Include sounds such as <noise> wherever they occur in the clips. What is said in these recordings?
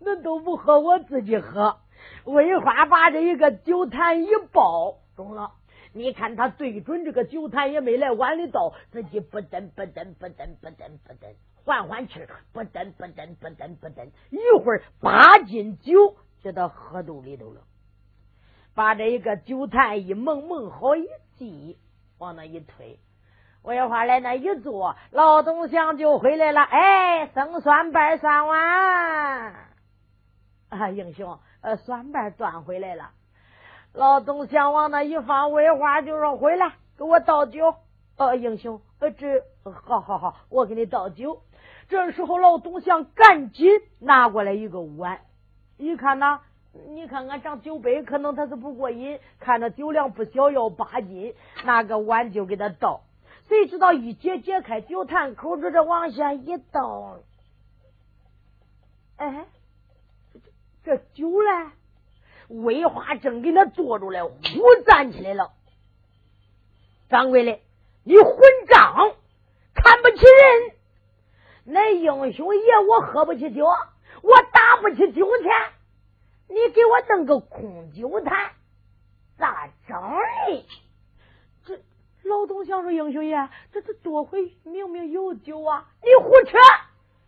那都不喝，我自己喝。魏花把这一个酒坛一抱，中了。你看他对准这个酒坛也没来碗里倒，自己不噔不噔不噔不噔不噔，缓缓气不噔不噔不噔不噔，一会儿八斤酒就到喝肚里头了。把这一个酒坛一蒙蒙好一系，往那一推。魏花来那一坐，老东乡就回来了。哎，生蒜瓣蒜碗啊，英雄，呃，蒜瓣端回来了。老东乡往那一放，魏花就说：“回来，给我倒酒。”呃，英雄，呃，这好好好，我给你倒酒。这时候，老东乡赶紧拿过来一个碗，一看呐，你看俺长酒杯，可能他是不过瘾，看着酒量不小，要八斤，拿个碗就给他倒。谁知道一解解开酒坛口子，这往下一倒，哎，这这酒嘞？魏花正给他坐住了，忽站起来了。掌柜的，你混账，看不起人！那英雄爷我喝不起酒，我打不起酒钱，你给我弄个空酒坛，咋整的？这老董想说，英雄爷，这这多回明明有酒啊！你胡扯，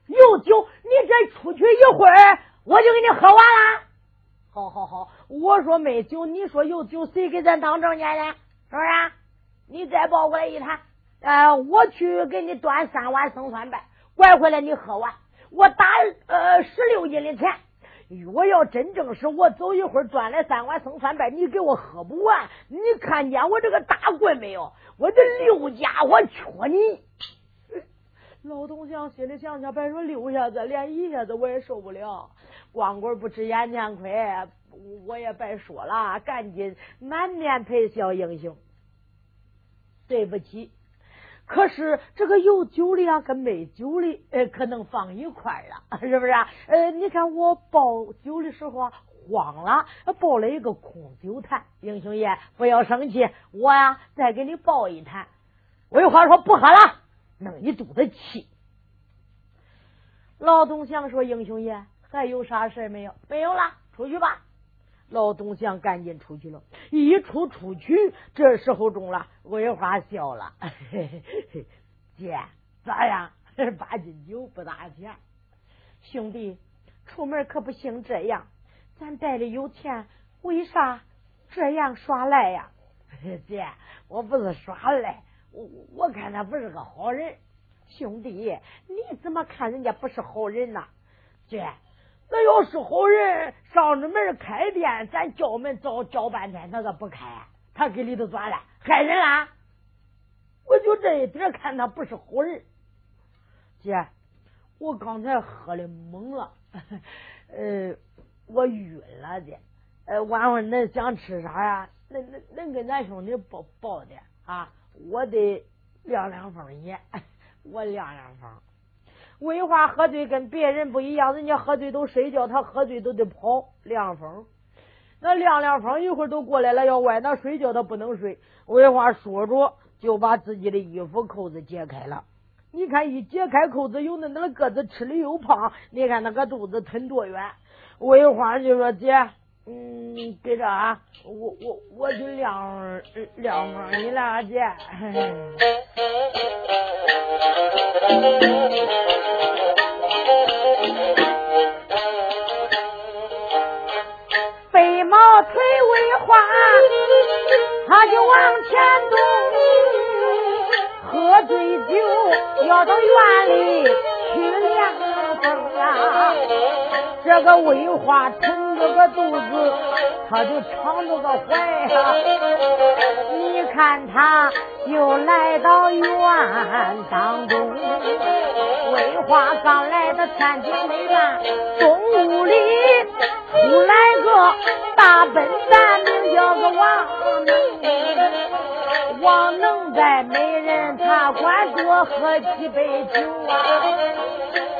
有酒，你再出去一会儿，我就给你喝完了。好好好，我说没酒，你说有酒，谁给咱当证件呢？是不是？你再抱过来一坛，呃，我去给你端三碗生蒜白，拐回来你喝完，我打呃十六斤的钱。我要真正是我走一会儿端来三碗生蒜白，你给我喝不完，你看见我这个大棍没有？我这六家伙缺你。老东乡心里想想，别说六下子，连一下子我也受不了。光棍不吃眼前亏，我也白说了，赶紧满面陪笑，英雄，对不起。可是这个有酒的啊，跟没酒的，呃，可能放一块了，是不是？呃，你看我抱酒的时候啊，慌了，抱了一个空酒坛。英雄爷，不要生气，我呀再给你抱一坛。我有话说，不喝了，弄一肚子气。老东乡说：“英雄爷。”还有啥事没有？没有了，出去吧。老东乡赶紧出去了。一出出去，这时候中了，桂花笑了。姐，咋样？八斤酒不打钱。兄弟，出门可不行这样。咱袋里有钱，为啥这样耍赖呀？<laughs> 姐，我不是耍赖，我我看他不是个好人。兄弟，你怎么看人家不是好人呢？姐。那要是好人，上着门开店，咱叫门早叫半天，他咋不开？他给里头钻了，害人啦！我就这一点看他不是好人。姐，我刚才喝的懵了，呃，我晕了的。呃，晚上恁想吃啥呀？恁恁恁跟咱兄弟报报的啊！我得凉凉风也，我凉凉风。魏花喝醉跟别人不一样，人家喝醉都睡觉，他喝醉都得跑凉风。那凉凉风一会儿都过来了，要歪那睡觉他不能睡。魏花说着就把自己的衣服扣子解开了。你看一解开扣子，有那那个子吃的又胖，你看那个肚子吞多远。魏花就说：“姐。”嗯，给着啊，我我我去晾晾风你了，姐。飞毛腿未化，他就往前动，喝醉酒要到院里去凉啊。这个魏花撑着个肚子，他就敞着个怀呀。你看他又来到院当中，魏花刚来到天津内院，东屋里出来个大笨蛋，名叫个王。王能在美人茶馆多喝几杯酒啊。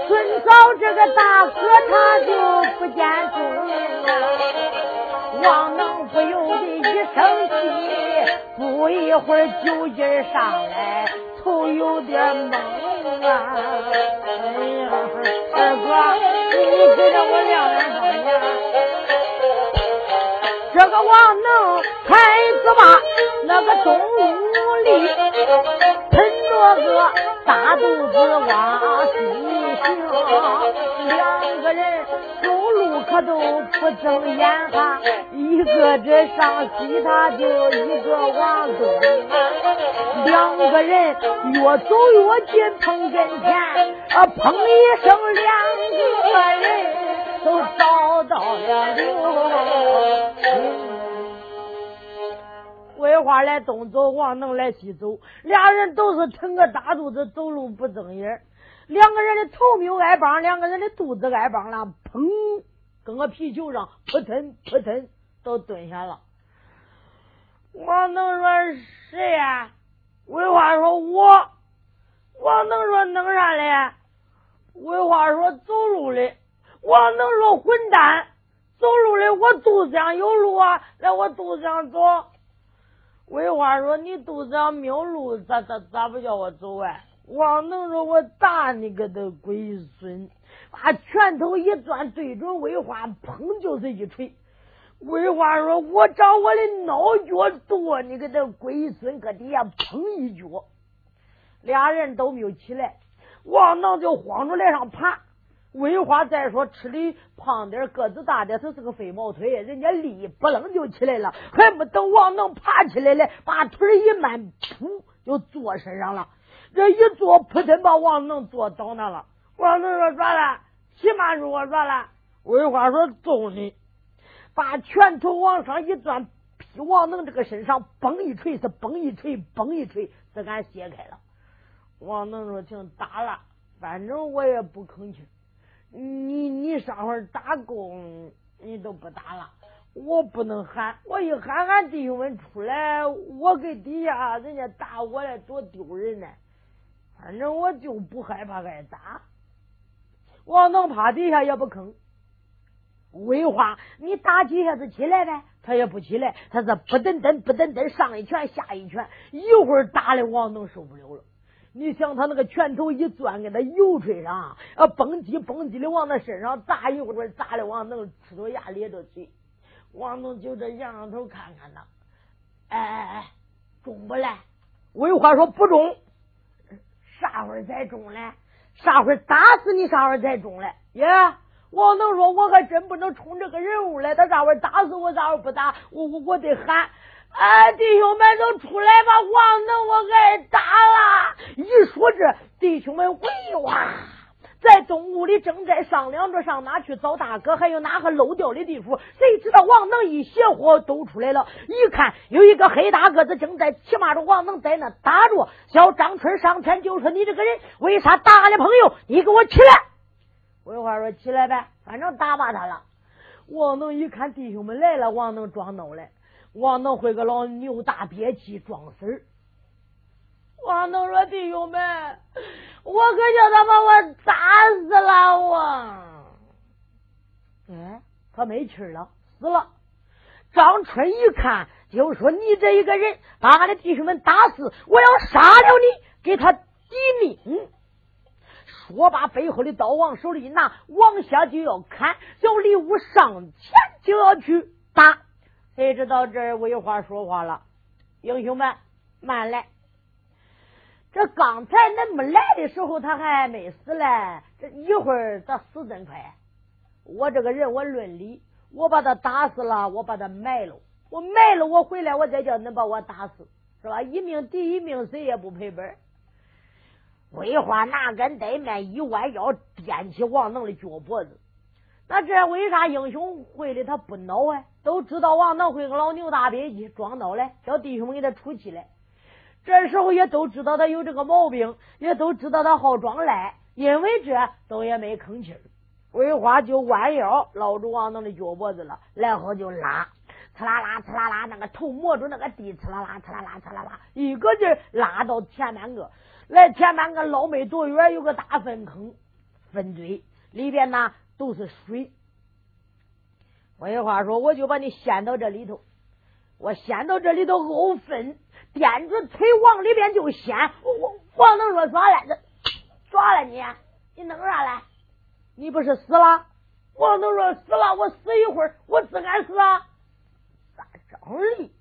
孙嫂这个大哥他就不见踪影啊，王能不由得一生气，不一会儿酒劲上来，头有点懵啊。哎呀，二哥，你给了我两人方言。这个王能孩子吧，那个中午里抻着个大肚子往西行，两个人走路可都不睁眼哈，一个这上西，他就一个往东，两个人越走越近，碰跟前，啊，砰一声，两个人都找到了流。桂花来东走，王能来西走，俩人都是腾个大肚子走路不睁眼，两个人的头没有挨帮，两个人的肚子挨帮了，砰，跟个皮球上扑腾扑腾都蹲下了。王能说谁呀？桂花说我。王能说弄啥嘞？桂花说走路嘞。王能说混蛋，走路的我肚子上有路啊，来我肚子上走。魏花说：“你肚子上没有路，咋咋咋不叫我走啊？”王能说：“我打你个的龟孙！”把拳头一攥，对准魏花，砰就是一锤。魏花说：“我找我的孬脚剁你个的龟孙，搁底下砰一脚，俩人都没有起来。王能就慌着来上爬。桂花再说吃的胖点个子大点他是个飞毛腿，人家立不楞就起来了，还没等王能爬起来嘞，把腿一迈，噗就坐身上了。这一坐，扑腾把王能坐倒那了。王能说咋了？起码说我咋了？桂花说揍你，把拳头往上一攥，劈王能这个身上，嘣一锤是嘣一锤，嘣一锤，这俺卸开了。王能说行，打了，反正我也不吭气。你你上回打工，你都不打了，我不能喊，我一喊俺弟兄们出来，我给底下人家打我来多丢人呢。反正我就不害怕挨打，王能趴底下也不吭。为话，你打几下子起来呗，他也不起来，他是不噔噔不噔噔上一拳下一拳，一会儿打的王能受不了了。你想他那个拳头一攥，给他油锤上，啊，蹦叽蹦叽的往他身上砸，一会儿砸的王能呲着牙咧着嘴，王能就这仰仰头看看他，哎哎哎，中不来？魏话说不中，啥会儿才中嘞？啥会儿打死你？啥会儿才中嘞？耶！王能说，我还真不能冲这个人物来，他啥会儿打死我？啥会儿不打？我我我得喊。哎，弟兄们都出来吧！王能我挨打了。一说这，弟兄们喂哇，在东屋里正在商量着上哪去找大哥，还有哪个漏掉的地方。谁知道王能一邪火都出来了，一看有一个黑大个子正在骑马着，王能在那打着。小张春上前就说：“你这个人为啥打俺的朋友？你给我起来！”魏花说：“起来呗，反正打罢他了。”王能一看弟兄们来了，王能装孬了。王能会个老牛大憋气装死。王能说：“弟兄们，我可叫他把我打死了！我，哎，他没气了，死了。”张春一看，就说：“你这一个人，把俺的弟兄们打死，我要杀了你，给他抵命。”说罢，背后的刀往手里一拿，往下就要砍。小李武上前就要去打。谁知道这魏花说话了？英雄们，慢来！这刚才恁没来的时候，他还没死嘞。这一会儿咋死真快？我这个人，我论理，我把他打死了，我把他埋了，我埋了，我回来，我再叫恁把我打死，是吧？一命抵一命，谁也不赔本。魏花拿根呆面一弯腰，掂起王能的脚脖子。那这为啥英雄会的他不恼啊？都知道王能会个老牛大别气，装孬嘞，叫弟兄们给他出气来。这时候也都知道他有这个毛病，也都知道他好装赖，因为这都也没吭气儿。桂花就弯腰捞住王能的脚脖子了，然后就拉，呲啦啦，呲啦啦，那个头摸住那个地，呲啦啦，呲啦啦，呲啦啦，一个劲儿拉到前半个，来前半个捞没多远，有个大粪坑，粪堆里边呢。都是水。我有话说，我就把你掀到这里头，我掀到这里头沤粪，垫着腿往里边就掀。我王能说抓来，这抓了你，你弄啥来？你不是死了？王能说死了，我死一会儿，我自敢死啊？咋整理？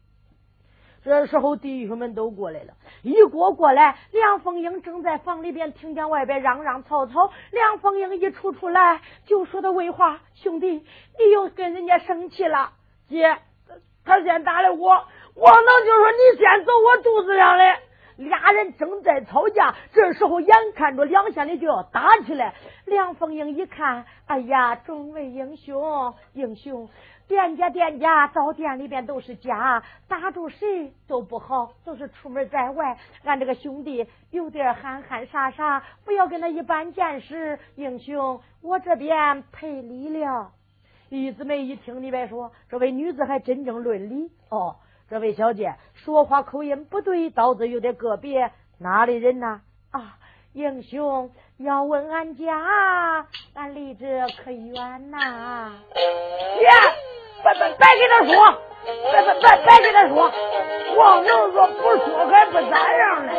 这时候弟兄们都过来了，一过过来，梁凤英正在房里边，听见外边嚷嚷吵吵。梁凤英一出出来，就说的魏话：“兄弟，你又跟人家生气了？姐，他先打的我，王能就说你先走我肚子上的。”俩人正在吵架，这时候眼看着两县里就要打起来。梁凤英一看，哎呀，众位英雄，英雄。店家店家到店里边都是家，打住谁都不好，都是出门在外。俺这个兄弟有点憨憨傻傻，不要跟他一般见识。英雄，我这边赔礼了。玉姊妹一听，你别说，这位女子还真正论理。哦，这位小姐说话口音不对，刀子有点个别，哪里人呐？啊，英雄要问俺家，俺离这可远呐。姐。别别别给他说，别别别别给他说，王能说不说还不咋样呢。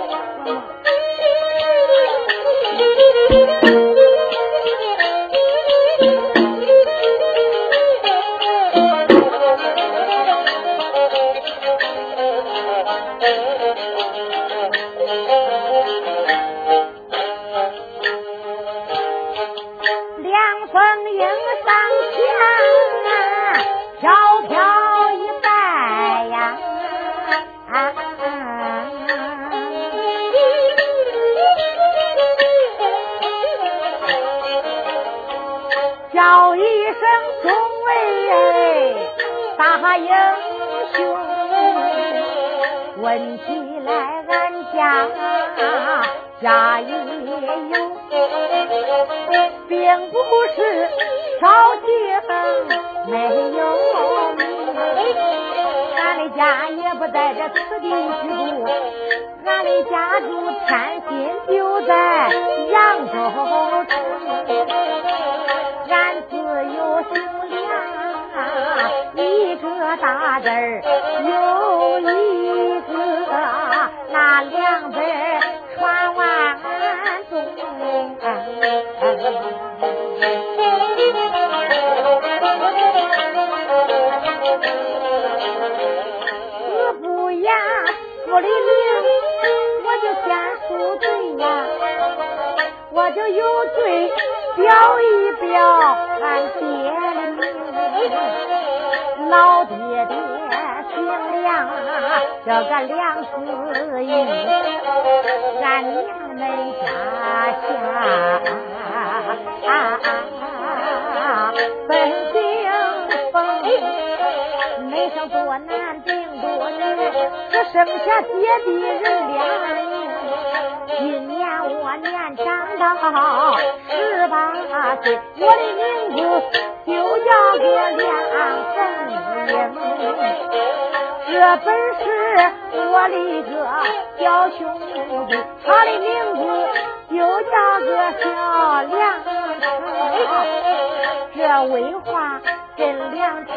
英雄，问起来俺家家也有，并不是少情没有名。俺的家也不在这此地居住，俺的家住天津，就在扬州城。俺自有，一个大字儿有一个，那两字梁子英，俺娘们家下本姓冯，没生多男定多女，只剩下姐弟人今年我年长到十八岁，我的名字就叫个梁凤英。这本是我的一个小兄弟，他的名字就叫个小梁成。这魏华跟梁成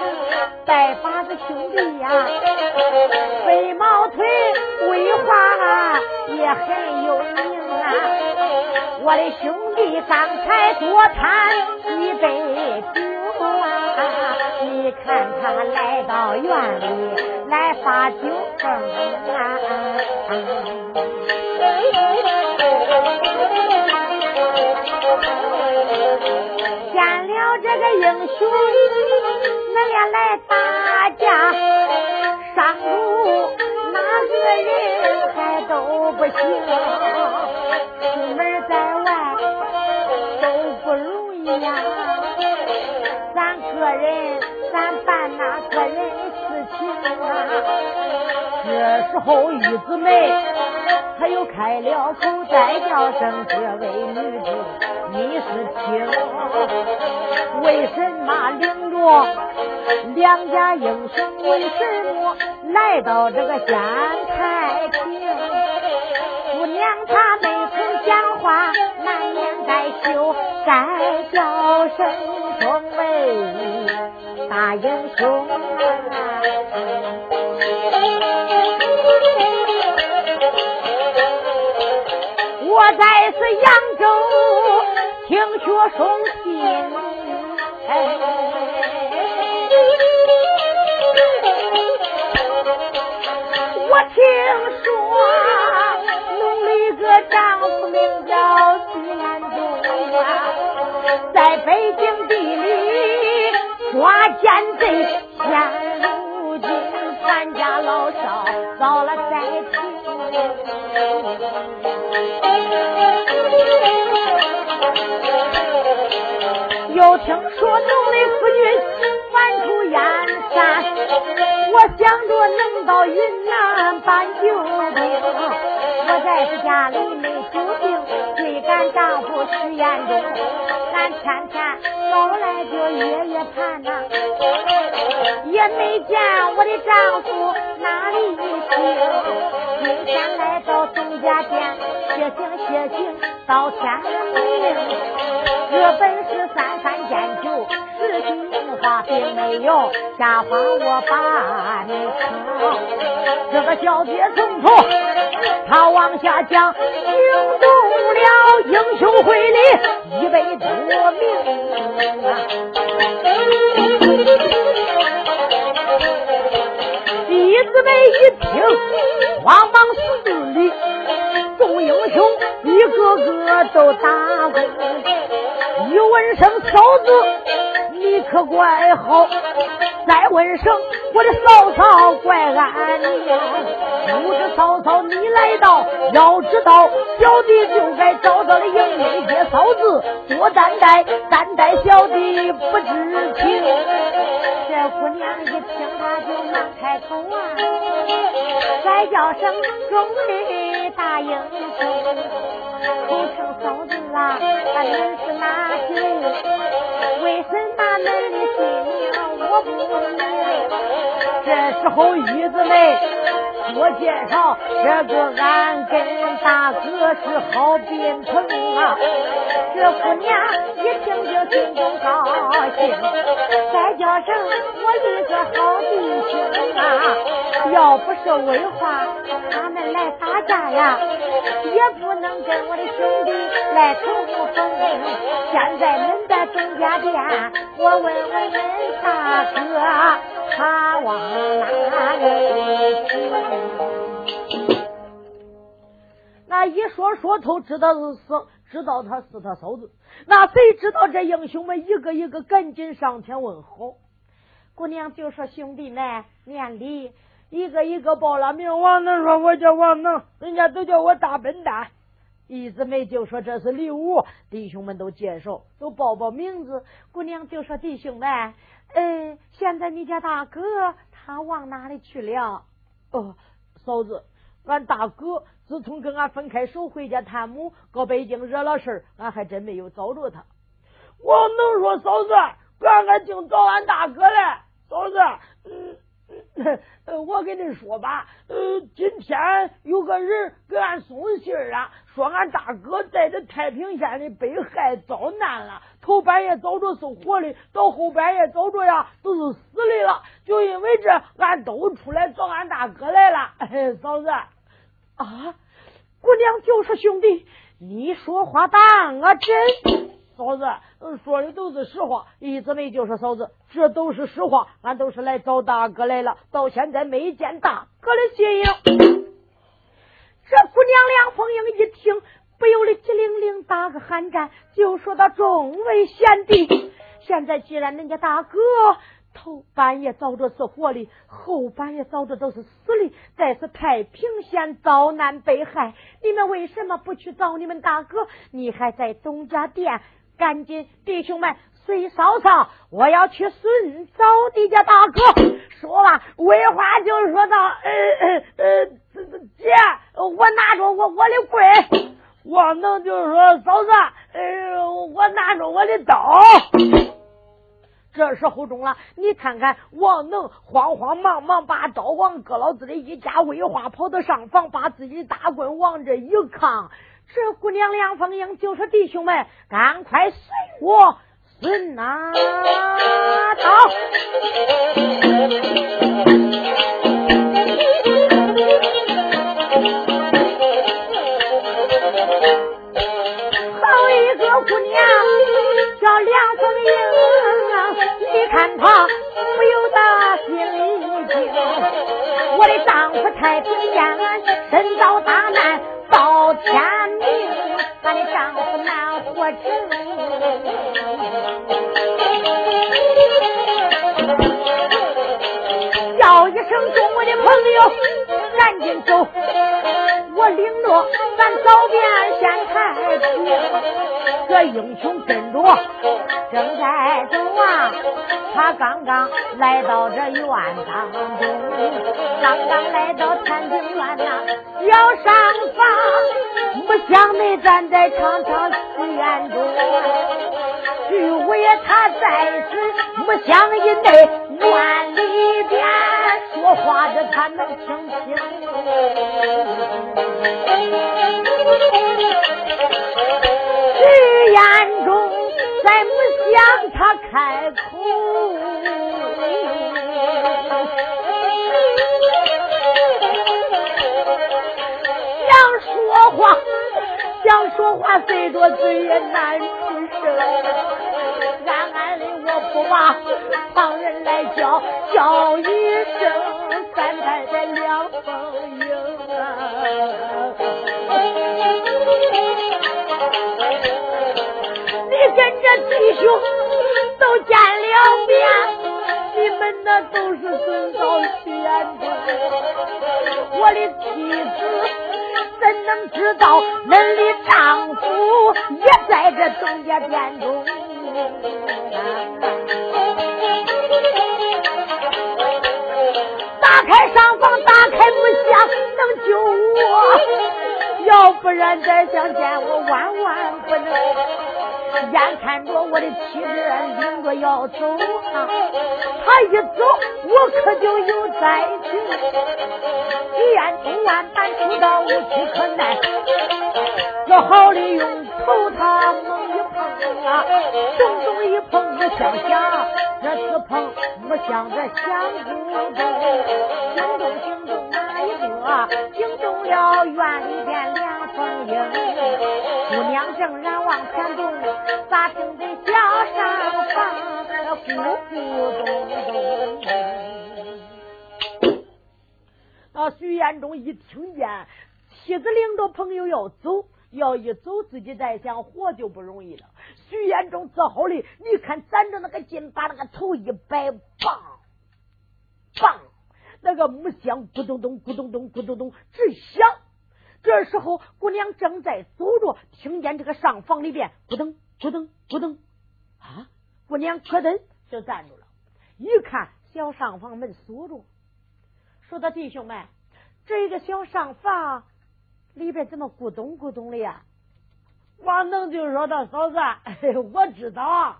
拜把子兄弟呀，飞毛腿魏华也很有名啊。我的兄弟刚才多贪一杯酒啊，你看他来到院里。来发酒疯啊！见了这个英雄，恁俩来打架，上路哪个人还都不行，出门在外都不容易呀。咱个人，<laughs> 这时候，玉子妹她又开了口，再叫声：“这位女子，你是听？为什么领着两家英雄？为什么来到这个县太平？姑娘她没曾讲话，难免带羞，再叫声众位大英雄。”我在此扬州听学书信我听说弄了一个丈夫名叫徐安东啊在北京地里抓奸贼又听说农的夫君反出燕山，我想着能到云南搬救兵。我在家里没救病，追赶丈夫徐延忠，俺天天早来就夜夜盼呐，也没见我的丈夫哪里去。今天来到东家店歇行歇行到天明，这本是三番见酒实心话，并没有瞎话我把你听。这个小姐从头他往下讲，惊动了英雄会里一百多名！弟子们一听，慌忙四里，众英雄一个个都打滚。一问声嫂子，你可怪好；再问声我的嫂嫂，怪俺娘。不知嫂嫂你来到，要知道小弟就该早早的迎接嫂子，多担待，担待小弟不知情。这姑娘一听，她就忙开口啊，再叫声中的大英雄，口称嫂子啊，俺们是哪里？为什么恁的姓名我不明？这时候玉子妹我介绍，这个俺跟大哥是好宾朋啊。这姑娘一听就心中高兴，再叫声我一个好弟兄啊！要不是为话，他们来打架呀，也不能跟我的兄弟来重逢。现在恁在东家店，我问问恁大哥，他往哪里？那一说说透，知道是死。知道他是他嫂子，那谁知道这英雄们一个一个赶紧上前问好。姑娘就说：“兄弟们，免礼。”一个一个报了名。王能说：“我叫王能，人家都叫我大笨蛋。”一姊妹就说：“这是礼物。”弟兄们都介绍，都报报名字。姑娘就说：“弟兄们，哎，现在你家大哥他往哪里去了？”哦，嫂子。俺大哥自从跟俺分开手回家探母，搁北京惹了事俺还真没有找着他。我能说嫂子，俺俺净找俺大哥嘞，嫂子，嗯，我跟你说吧，呃，今天有个人给俺送信啊，说俺大哥在这太平县里被害遭难了，头半夜找着是活的，到后半夜找着呀都是死的了。就因为这，俺都出来找俺大哥来了，哎嫂子。啊，姑娘就是兄弟，你说话当啊真。嫂子说的都是实话，一姊妹就说嫂子，这都是实话，俺都是来找大哥来了，到现在没见大哥的身影。这姑娘梁凤英一听，不由得激灵灵打个寒战，就说到众位贤弟，<coughs> 现在既然人家大哥。头半夜遭着是活的，后半夜遭着都是死的，在是太平县遭难被害。你们为什么不去找你们大哥？你还在东家店？赶紧，弟兄们，随嫂嫂，我要去寻找你家大哥。<coughs> 说了，为话就说到，呃呃呃，姐，我拿着我我的棍，王能就是说，嫂子，呃，我拿着我的刀。这时候中了，你看看王能慌慌忙忙把刀往搁老子的一家威化跑到上房，把自己的大棍往这一扛。这姑娘梁凤英就说：“弟兄们，赶快随我孙拿刀。”太平间身遭大难到天明，俺的丈夫难活成叫一声中我的朋友，赶紧走，我领着咱早便先太平。这英雄跟着正在走啊，他刚刚来到这院当中，刚刚来到天庭院呐，要上房，不想没站在长长寺院中，徐五爷他在此，不想以内院里边说话的他能听清。眼中再不想他开口，想说话，想说话，随着嘴也难出声。暗暗的我不把旁人来叫，叫一声三太太两凤英啊。你跟着弟兄都见了面，你们那都是尊到徐彦中，我的妻子怎能知道恁的丈夫也在这东家店中？打开上房，打开木箱，能救我，要不然再想见我，万万不能。眼看着我的妻子领着要走啊，他一走我可就有灾情。徐彦东万般出到无处可奈，要好利用头他猛一碰啊，重重一碰不想想，这次碰我像这相公中，惊动惊动哪一个？惊动了院里边梁凤英，姑娘正然往前走。咋听得小上房咕咕咚咚？那徐延忠一听见妻子领着朋友要走，要一走自己再想活就不容易了。徐彦中只好的，你看攒着那个劲，把那个头一摆，棒棒，那个木箱咕咚咚咕咚咚咕咚咚直响。这时候姑娘正在走着，听见这个上房里边咕咚。咕噔咕噔啊！姑娘咯噔就站住了，一看小上房门锁着，说道：“弟兄们，这个小上房里边怎么咕咚咕咚的呀？”王能就说他：“嫂子，我知道。”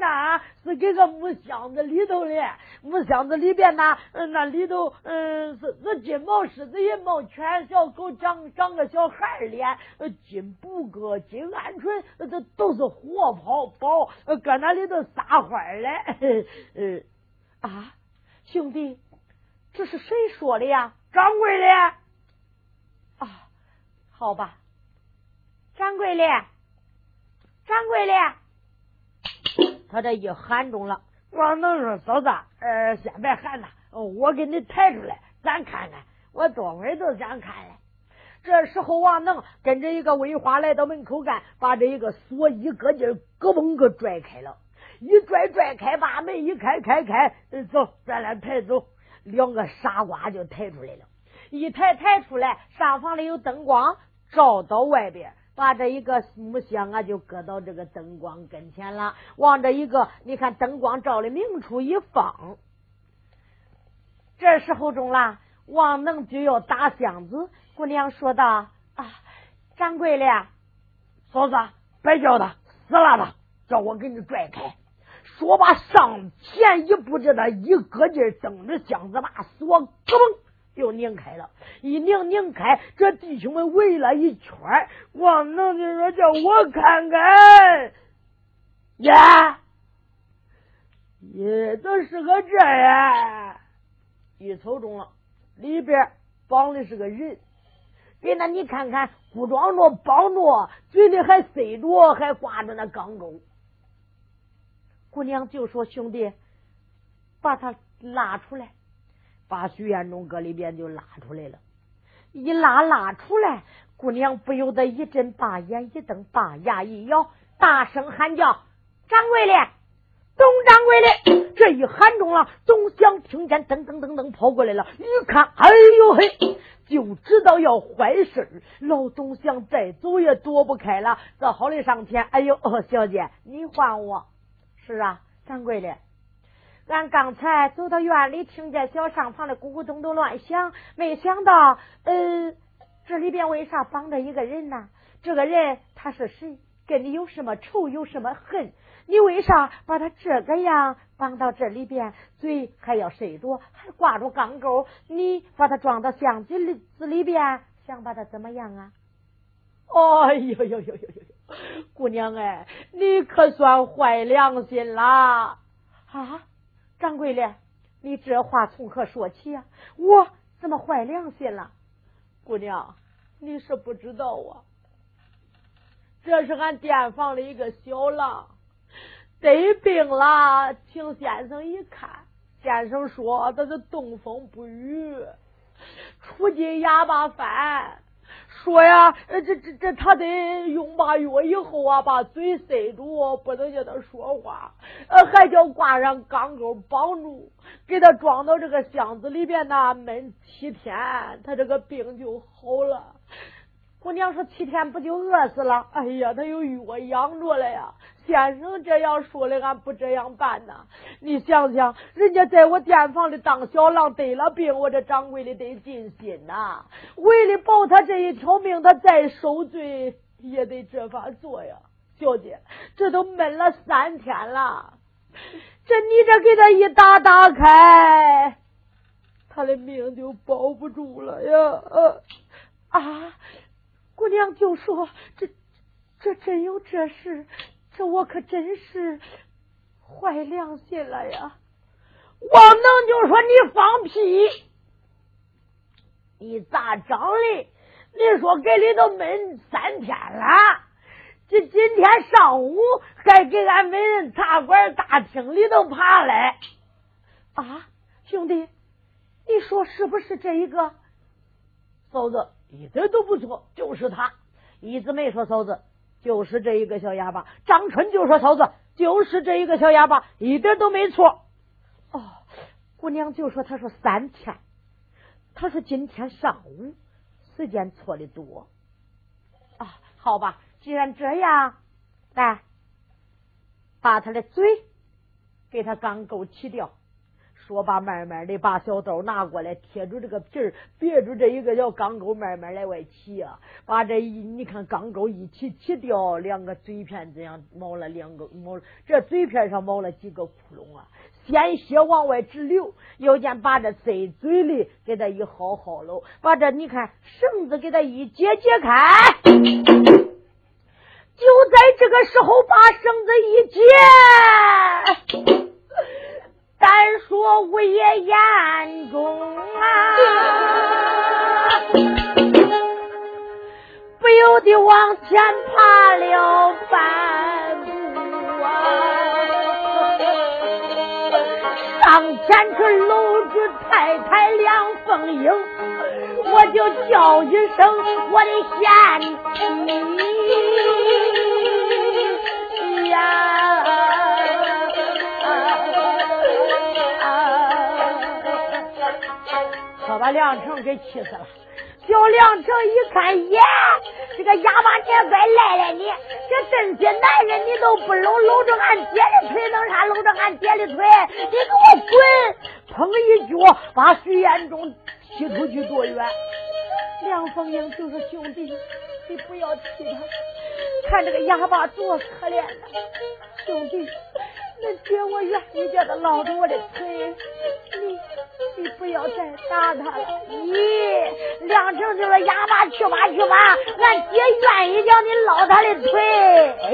那是给个木箱子里头的，木箱子里边呢，那里头，嗯，是是金毛狮子、银毛犬、小狗，长长个小孩脸，金布哥、金鹌鹑，这都是活宝宝，搁那里头撒欢嘞。嗯 <laughs> 啊，兄弟，这是谁说的呀？掌柜的。啊，好吧，掌柜的，掌柜的。他这一喊中了，王能说：“嫂子，呃，先别喊了，我给你抬出来，咱看看。我多会都想看嘞。”这时候，王能跟着一个魏花来到门口干，把这一个锁一个劲，咯嘣给拽开了，一拽拽开，把门一开开开，走，咱俩抬走。两个傻瓜就抬出来了，一抬抬出来，上房里有灯光照到外边。把这一个木箱啊，就搁到这个灯光跟前了。往这一个，你看灯光照的明处一放，这时候中了，王能就要打箱子。姑娘说道：“啊，掌柜的，嫂子，别叫他死了他，叫我给你拽开。”说罢，上前一步，这他一个劲蹬着箱子把锁，咯嘣。就拧开了，一拧拧开，这弟兄们围了一圈王能就说：“叫我看看，呀，也都是个这样。”一瞅中了，里边绑的是个人，给那你看看，鼓装着绑着，嘴里还塞着，还挂着那钢钩。姑娘就说：“兄弟，把他拉出来。”把徐彦中搁里边就拉出来了。一拉拉出来，姑娘不由得一阵把眼一瞪，把牙一咬，大声喊叫：“掌柜的，董掌柜的！”这一喊中了，总想听见噔噔噔噔跑过来了，一看，哎呦嘿，就知道要坏事老董想再走也躲不开了，只好的上前：“哎呦，小姐，你还我？是啊，掌柜的。”俺刚才走到院里，听见小上房的咕咕咚咚乱响，没想到，呃，这里边为啥绑着一个人呢？这个人他是谁？跟你有什么仇？有什么恨？你为啥把他这个样绑到这里边？嘴还要塞着，还挂着钢钩？你把他装到箱子里子里边，想把他怎么样啊？哎呦呦呦呦呦呦！姑娘哎，你可算坏良心啦！啊？掌柜的，你这话从何说起呀？我怎么坏良心了？姑娘，你是不知道啊，这是俺店房的一个小郎得病了，请先生一看，先生说他是东风不雨，出尽哑巴饭。说呀，这这这他得用罢药以后啊，把嘴塞住，不能叫他说话，呃，还叫挂上钢钩绑住，给他装到这个箱子里边呢，闷七天，他这个病就好了。姑娘说：“七天不就饿死了？”哎呀，他有药养着了呀。先生这样说的，俺不这样办呐。你想想，人家在我店房里当小郎得了病，我这掌柜的得尽心呐。为了保他这一条命，他再受罪也得这法做呀。小姐，这都闷了三天了，这你这给他一打打开，他的命就保不住了呀。啊！姑娘就说：“这这真有这事，这我可真是坏良心了呀！”王能就说：“你放屁！你咋整的？你说给里头闷三天了，这今天上午还给俺美人茶馆大厅里头爬来啊！兄弟，你说是不是这一个嫂子？”一点都不错，就是他。一直没说嫂子，就是这一个小哑巴。张春就说嫂子，就是这一个小哑巴，一点都没错。哦，姑娘就说，他说三天，他说今天上午，时间错的多。啊，好吧，既然这样，来，把他的嘴给他钢钩起掉。说罢，慢慢的把小刀拿过来，贴住这个皮儿，别住这一个小钢钩，慢慢来外起啊！把这一你看钢钩一起起掉，两个嘴片这样冒了两个冒，这嘴片上冒了几个窟窿啊！鲜血往外直流，要见把这塞嘴里给他一薅薅喽，把这你看绳子给他一解解开，就在这个时候把绳子一解。单说我也眼中啊，不由得往前爬了半步啊，上前去搂住太太梁凤英，我就叫一声我的贤妻呀。把梁成给气死了。小梁成一看，耶，这个哑巴，你也该赖赖你！这这些男人你都不搂，搂着俺姐的腿，弄啥搂着俺姐的腿？你给我滚！砰一脚把徐彦忠踢出去多远？梁凤英就是兄弟，你不要气他，看这个哑巴多可怜呐，兄弟。那姐，我愿意叫他捞着我的腿，你你不要再打他了。咦，梁成就说哑巴去吧去吧，俺姐愿意叫你捞他的腿。哎，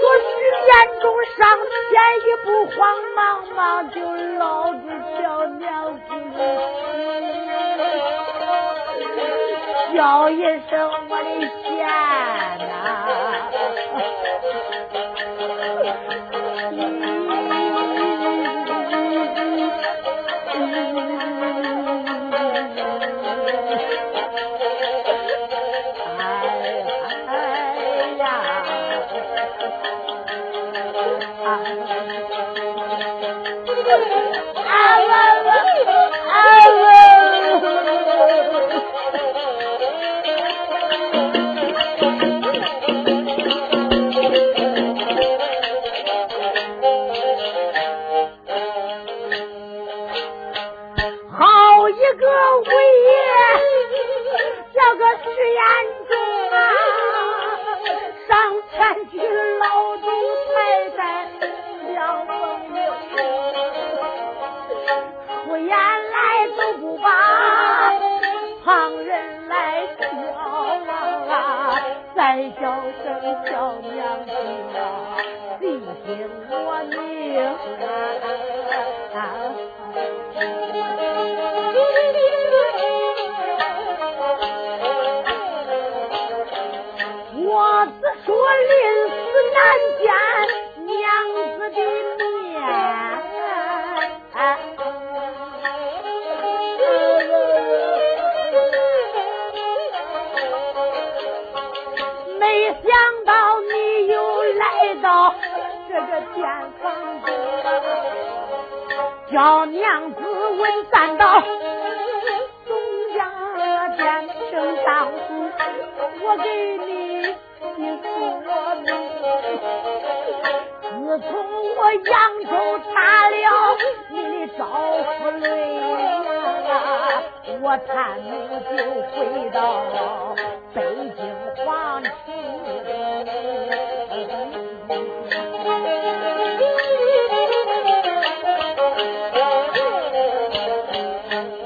说徐彦中上前一步，慌忙忙就捞住小娘子叫一声我的贤呐、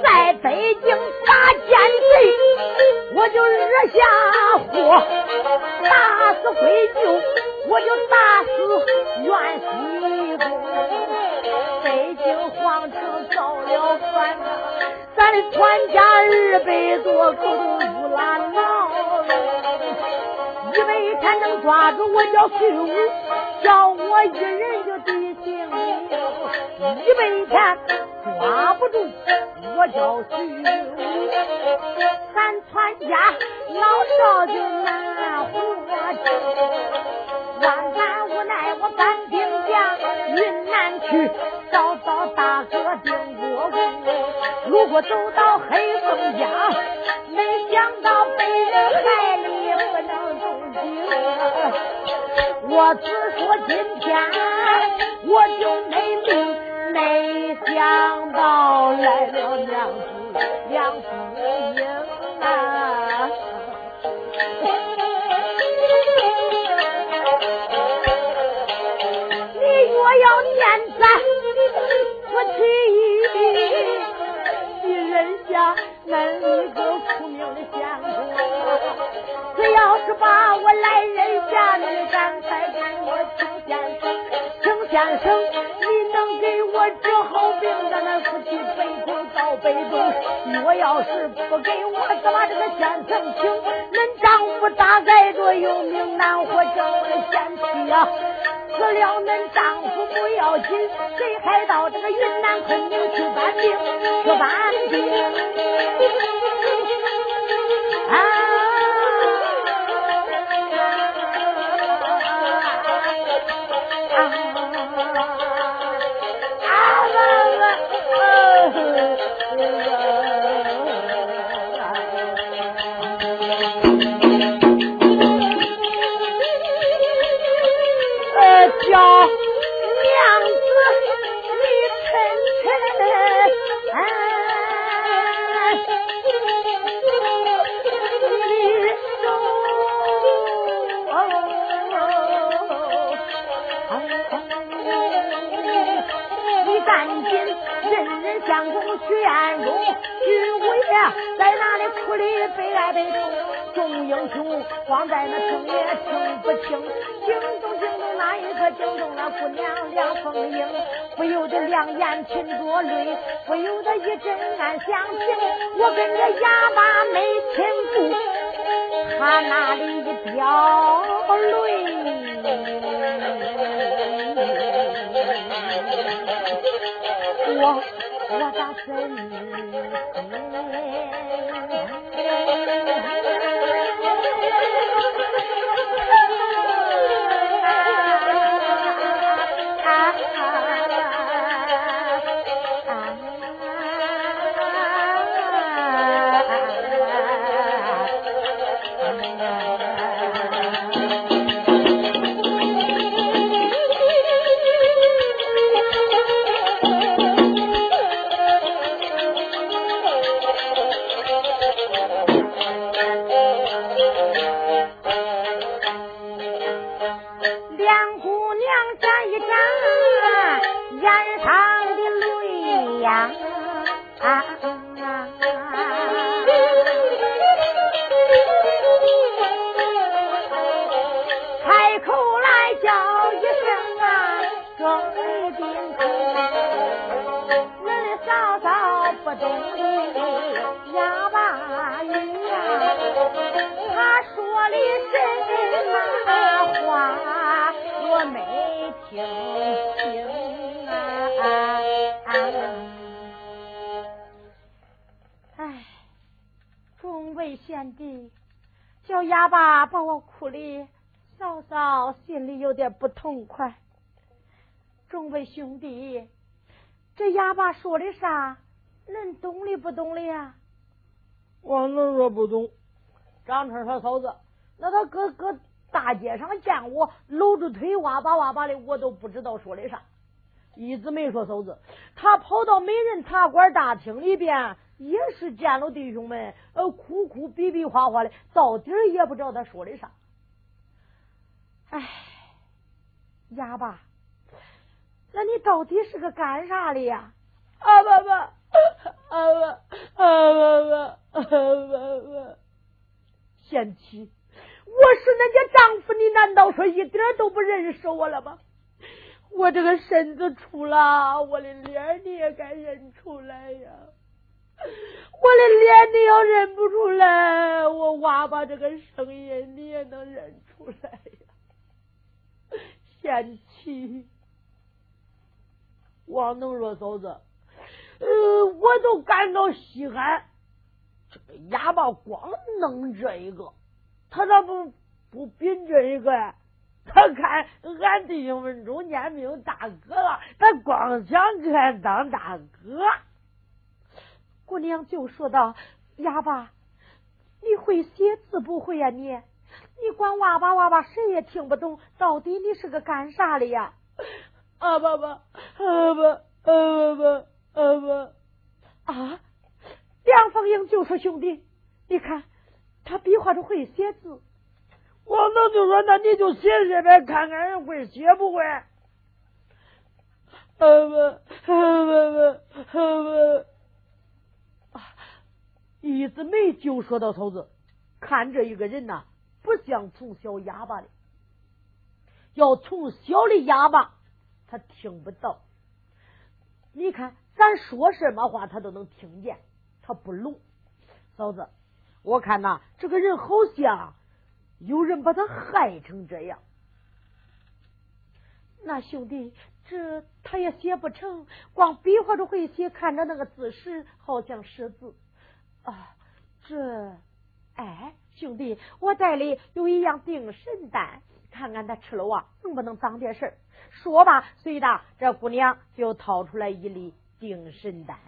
在北京打奸贼，我就惹下。我打死归舅，我就打死袁西公。北京皇城造了反，咱的全家二百多口以为他能抓住我叫徐武，叫我一人就抵性命。以为他抓不住我叫徐武，咱全家。老少就难活，万般无奈我搬兵将云南去。如果走到黑风江，没想到被人害你不能动静。我只说今天我就没命，没想到来了娘子两夫英啊！要念咱夫妻，你认下恁一个出名的相公。只要是把我来人下，你赶快给我请先生，请先生，我治好病，咱那夫妻北头到北东。我要是不给我，怎么这个先生请？恁丈夫大概着有命难活，叫我的贤妻呀。死了，恁丈夫不要紧，谁还到这个云南昆明去搬兵？去搬兵啊！是呀。光在那听也听不清，惊动惊动哪一个惊动了姑娘梁凤英，不由得两眼噙着泪，不由得一阵暗相情。我跟着哑巴没亲故，他那里掉泪？我我咋真？ 有点不痛快。众位兄弟，这哑巴说的啥？恁懂的不懂的呀？我能说不懂？张春他：“嫂子，那他搁搁大街上见我搂着腿哇吧哇吧的，我都不知道说的啥。一直没说嫂子。他跑到美人茶馆大厅里边，也是见了弟兄们，呃，哭哭比比划划的，到底也不知道他说的啥。”哎，哑巴，那你到底是个干啥的呀？啊爸爸，啊爸，啊爸爸，啊爸爸，贤妻，我是恁家丈夫，你难道说一点都不认识我了吗？我这个身子出了，我的脸你也该认出来呀！我的脸你要认不出来，我娃娃这个声音你也能认出来呀！贤妻，王能说嫂子，呃，我都感到稀罕。这个哑巴光弄这一个，他咋不不比这一个呀？他看俺弟兄们中间没有大哥了，他光想给俺当大哥。姑娘就说道：“哑巴，你会写字不会呀？你？”你管哇吧哇吧，谁也听不懂。到底你是个干啥的呀？<laughs> 啊爸爸，啊爸，啊爸爸，啊爸。啊！梁凤英就说：“兄弟，你看他比划着会写字。”王能就说：“那你就写写呗，看看人会写不会。”啊爸，啊爸爸，啊爸。啊！一直没就说到头子，看这一个人呐。不像从小哑巴的，要从小的哑巴，他听不到。你看，咱说什么话，他都能听见，他不聋。嫂子，我看呐，这个人好像有人把他害成这样。那兄弟，这他也写不成，光比划着会写，看着那个字时，好像识字啊。这，哎。兄弟，我袋里有一样定神丹，看看他吃了啊，能不能长点事儿？说吧，随的这姑娘就掏出来一粒定神丹，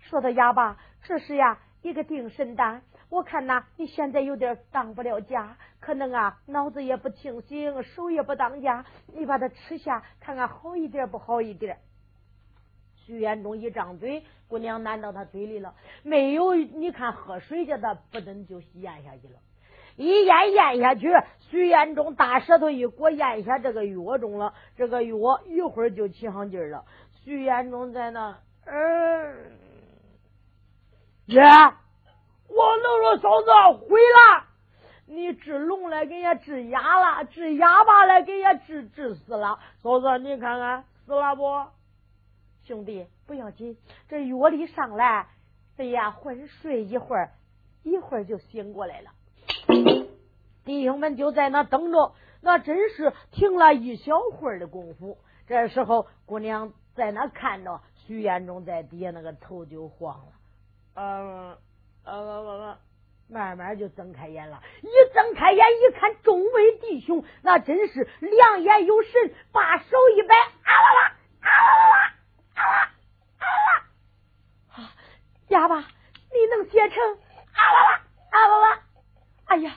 说到哑巴，这是呀一个定神丹。我看呐，你现在有点当不了家，可能啊脑子也不清醒，手也不当家，你把它吃下，看看好一点不好一点。徐延忠一张嘴，姑娘难到他嘴里了，没有？你看喝水去他不等就咽下去了，一咽咽下去，徐延忠大舌头一裹，咽下这个药中了。这个药一会儿就起上劲儿了。徐延忠在那，嗯，爷，我能说嫂子回了，你治聋了，给人家治哑了，治哑巴了，给人家治治死了。嫂子，你看看死了不？兄弟，不要紧，这药力上来，哎呀，昏睡一会儿，一会儿就醒过来了。弟兄们就在那等着，那真是停了一小会儿的功夫。这时候，姑娘在那看着徐延忠在底下，那个头就晃了，嗯，呃，慢慢就睁开眼了。一睁开眼一看，众位弟兄那真是两眼有神，把手一摆，啊啦啦，啊啦啦。啊啊啊！哑巴，你能写成啊啦啦啊啦啦？哎呀，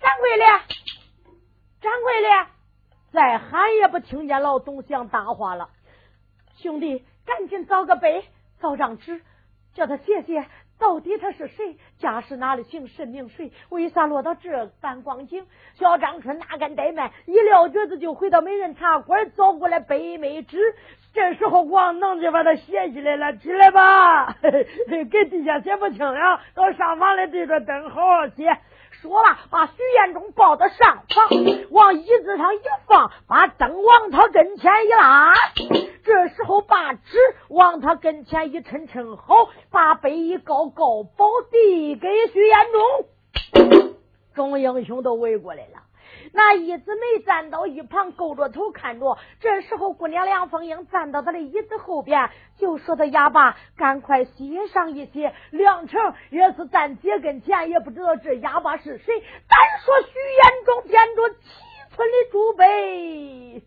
掌柜的，掌柜的，再喊也不听见老董想搭话了。兄弟，赶紧找个杯，找张纸，叫他写写。到底他是谁？家是哪里？姓甚名谁？为啥落到这般光景？小张春哪敢怠慢？一撂蹶子就回到美人茶馆，走过来杯没纸。这时候王能就把他写起来了，起来吧，给地下写不清了，到上房来对着灯好好写。说了，把徐彦忠抱到上房，往椅子上一放，把灯往他跟前一拉。这时候把纸往他跟前一抻抻好，把杯一高高包递给徐延忠，众英雄都围过来了。那一子没站到一旁，勾着头看着。这时候，姑娘梁凤英站到他的椅子后边，就说：“他哑巴，赶快歇上一些。”梁成也是站姐跟前，也不知道这哑巴是谁。单说徐延忠点着七寸的竹杯，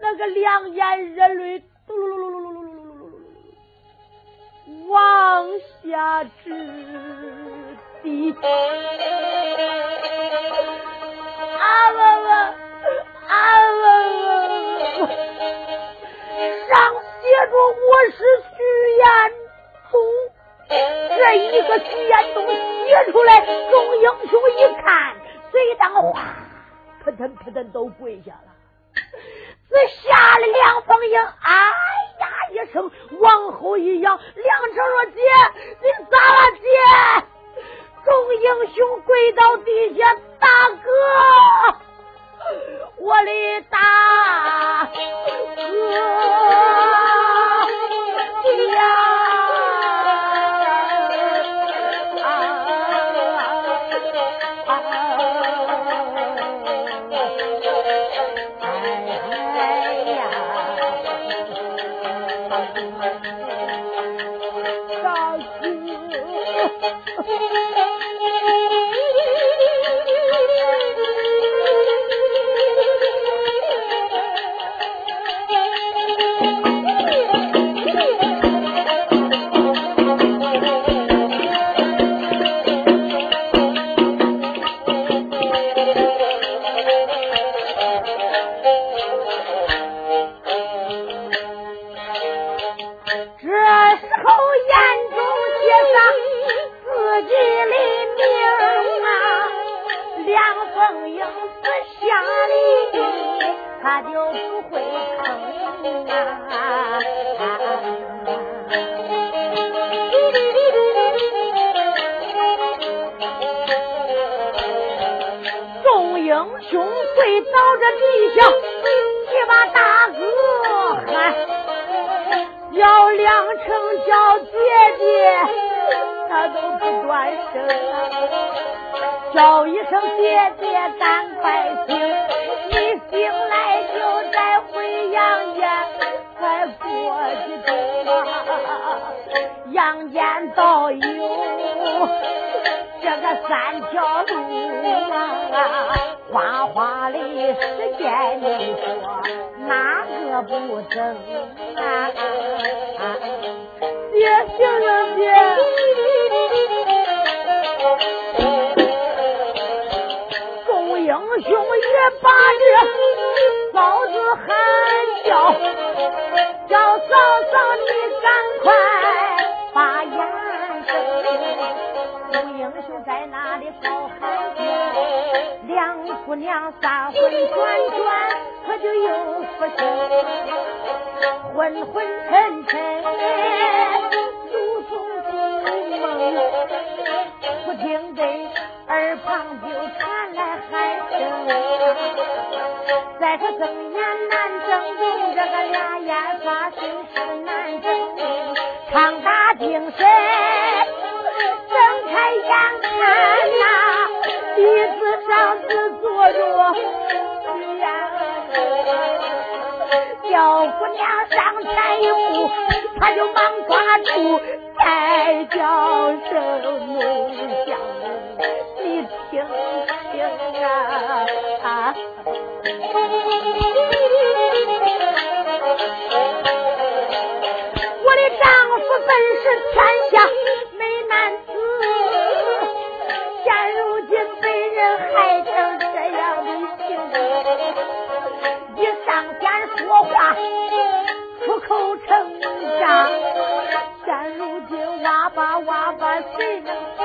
那个两眼热泪嘟噜噜噜噜噜噜噜噜噜噜往下直滴。啊啊啊啊上写着我是许延宗这一个许延宗写出来众英雄一看随当哗扑腾扑腾都跪下了只下了梁凤英啊呀一声往后一仰梁成说姐你咋了姐众英雄跪到地下，大哥，我的大哥呀！哎嗨呀，大哥。只见你说哪个不争啊？别行了，别英雄也把这嫂子喊叫，叫嫂嫂你赶快把眼睁。宋英雄在那里高喊？两姑娘三回转转，可就又不行，昏昏沉沉，如中了梦。不听真，耳旁就传来喊声。再说睁眼难睁睁，这个俩眼发虚事难睁。长打精神，睁开眼看呐。一次上子坐着小姑娘上前一步他就忙抓住再叫声奴家你听听啊啊我的丈夫本是天下美男害成这样的性，一上天说话，出口成章。现如今哇吧哇吧，谁能行？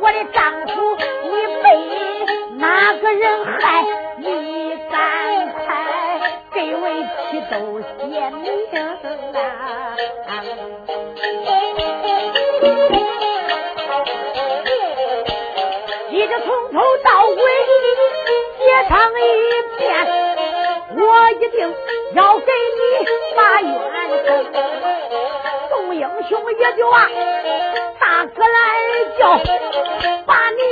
我的丈夫你被哪个人害？你赶快给为妻都写名啊！头到尾写上一篇，我一定要给你把冤仇宋英雄也就啊，大哥来叫，把你的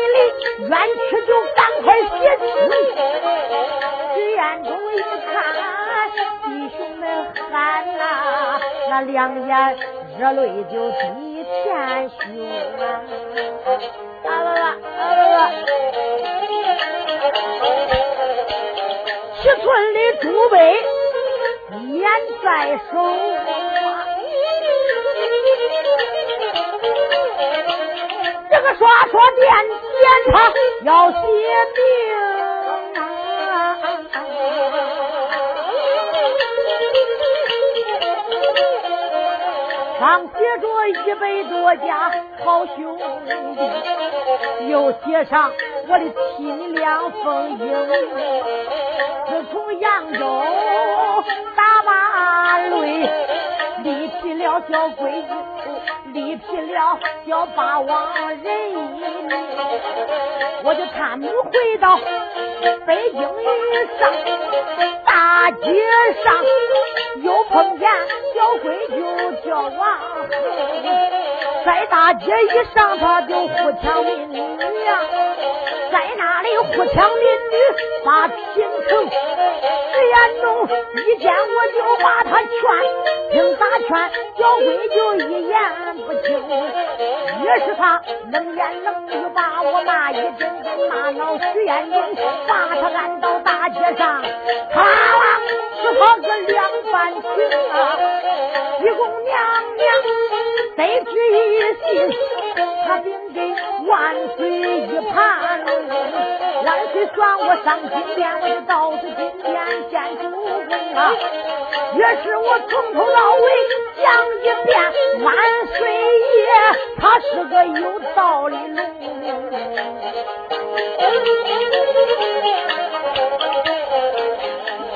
冤屈就赶快写清。眼中一看，弟兄们喊呐，那两眼热泪就滴千胸啊啊啊啊！寸的朱杯眼在手，这个刷刷点点他要写名！上写着一百多家好兄弟，又写上我的亲凉风英。自从扬州打把擂，立起了小规矩，立起了小八王人。我就探母回到北京以上大街上，又碰见小规矩叫王，在大街一上他就呼抢民女，在那里呼抢民女把平城。石延中一见我就把他劝，听打劝，小鬼就一言不听。越是他冷言冷语把我骂，一阵骂恼石延中，把他按到大街上，他是他个两半情啊！西宫娘娘得知一信，他禀给万岁一盘。万岁算我上金殿，我就到此金殿见主公啊！也是我从头到尾讲一遍，万岁爷他是个有道理龙。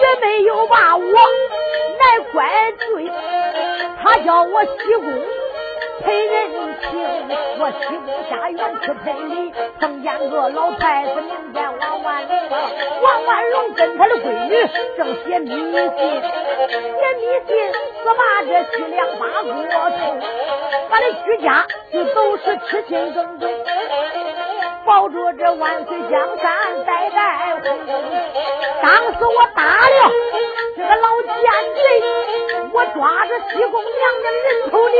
也没有把我来怪罪，他叫我西宫赔人情，我西宫下院去赔礼，碰见个老太子名叫王万龙，王万龙跟他的闺女正写密信，写密信是把这徐良八过头，把这徐家就都是痴心耿耿。保着这万岁江山代代红。当时我打了这个老奸贼，我抓着西宫娘娘人头领，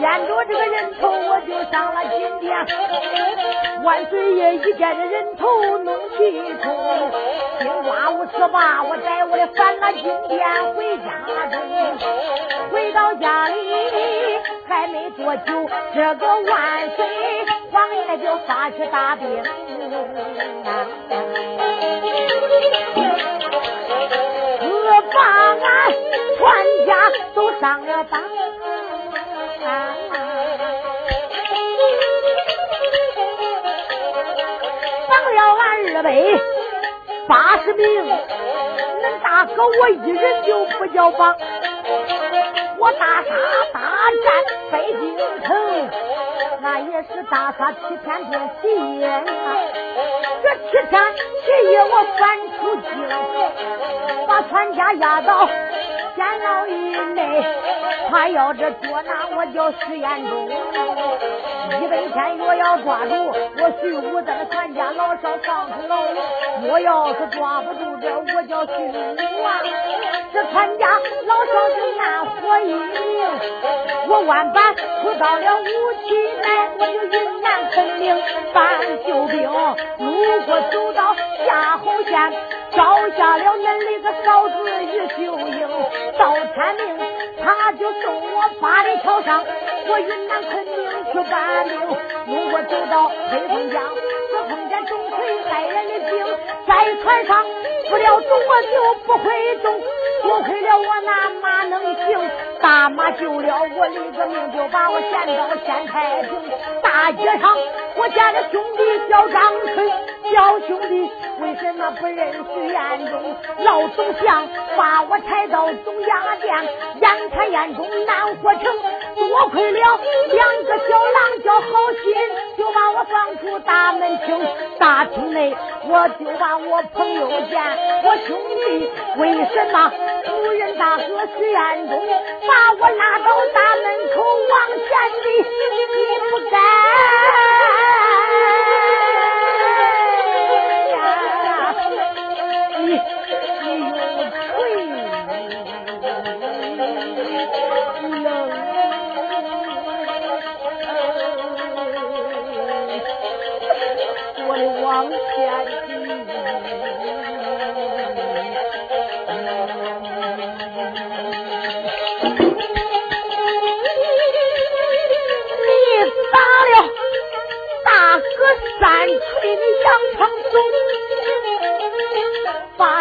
见着这个人头我就上了金殿。万岁爷一见这人头弄气冲，金瓜五十八，我带我的返了金殿回家中。回到家里还没多久，这个万岁王爷就发起大病，我把俺全家都上了当。绑了俺二百八十名，恁大哥我一人就不叫绑。我大杀大战北京城，那也是大杀七天天七夜。这七天七夜我翻出京，把全家押到监牢以内。他要这捉拿我叫徐延忠，一百天若要抓住我徐武登全家老少放出牢。我要是抓不住这我叫徐武啊，这全家老少就按火一命。我万般出到了武器内，我就云南昆明办救兵。如果走到夏侯县，招下了恁那个嫂子于秀英，到天明他就送我八里桥上，我云南昆明去办兵。如果走到黑龙江，我碰见钟馗带人的兵，在船上不了钟我就不会动。多亏了我那马能行，大马救了我李子命，就把我献到县太平。大街上我见了兄弟叫张春，小兄弟为什么不认识眼中？老总相把我抬到总衙殿，眼看眼中难活成。多亏了两个小郎叫好心，就把我放出大门厅。大厅内我就把我朋友见，我兄弟。为什么夫人大哥徐彦中把我拉到大门口往前的？你不该我的往前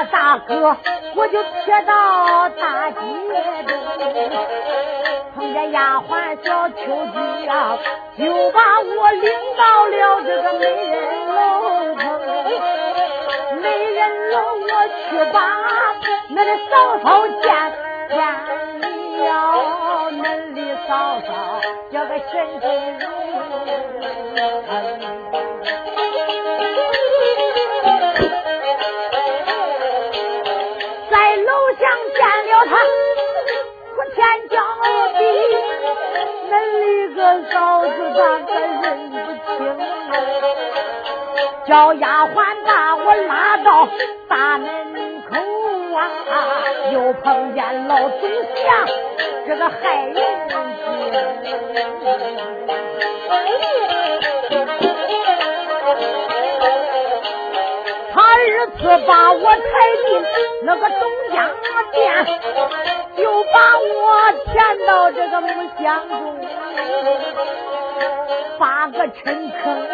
大哥，我就贴到大街中，碰见丫鬟小秋菊啊，就把我领到了这个美人。我去把那的嫂嫂见见了，恁的嫂嫂叫个沈桂荣。他我天叫地，恁的个嫂子咋个认不清？叫丫鬟把我拉到大门口啊，又碰见老祖祥这个害人精。他二次把我抬进那个东家店，就把我骗到这个木箱中，八个深坑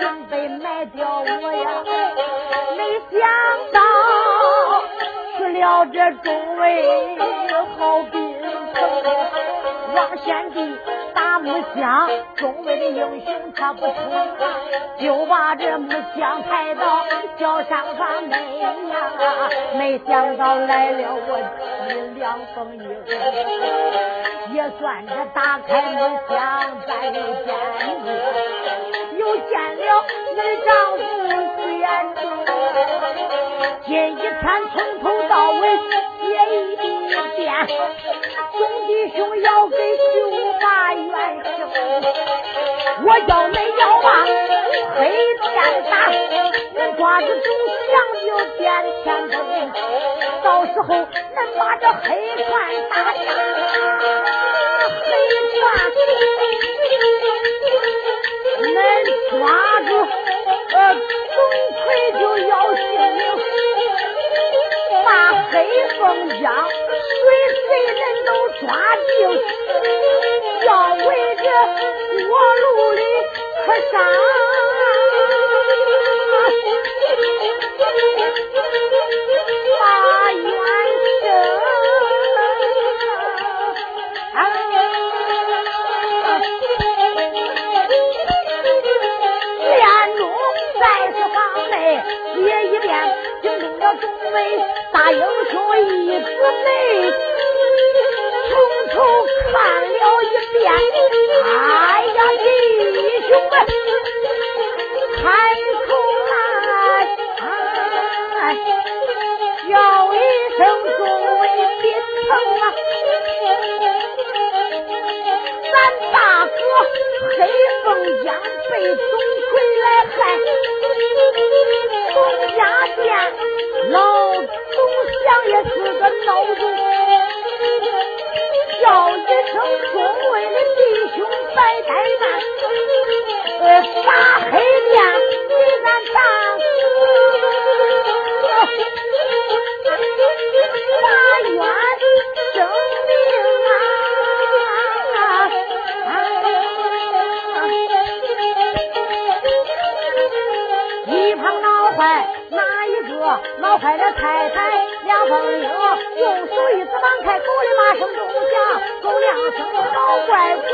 准备埋掉我呀！没想到吃了这众位好兵王贤弟打。木箱周围的英雄他不冲，就把这木箱抬到轿上把门呀，没想到来了我妻梁凤英，也算是打开木箱再又见面，又见了恁丈夫徐延忠，今一天从头到尾兄弟兄要给九八元生，我叫恁要把黑天打，恁抓住周祥就变天灯，到时候恁把这黑船打下，黑船恁抓住呃总魁就要性命，黑风枪，随随人都抓定，要为这过路的可伤。众位大英雄一姊妹。从头看了一遍，哎呀，弟兄们，看出来，叫一声众位宾朋啊，俺大哥黑凤江被总魁来害，宋家店老总想也是个孬种。叫一声众位的弟兄白怠慢，个？闹坏了太太梁凤英，用手一指忙开，狗的骂声中响，狗两声好乖乖，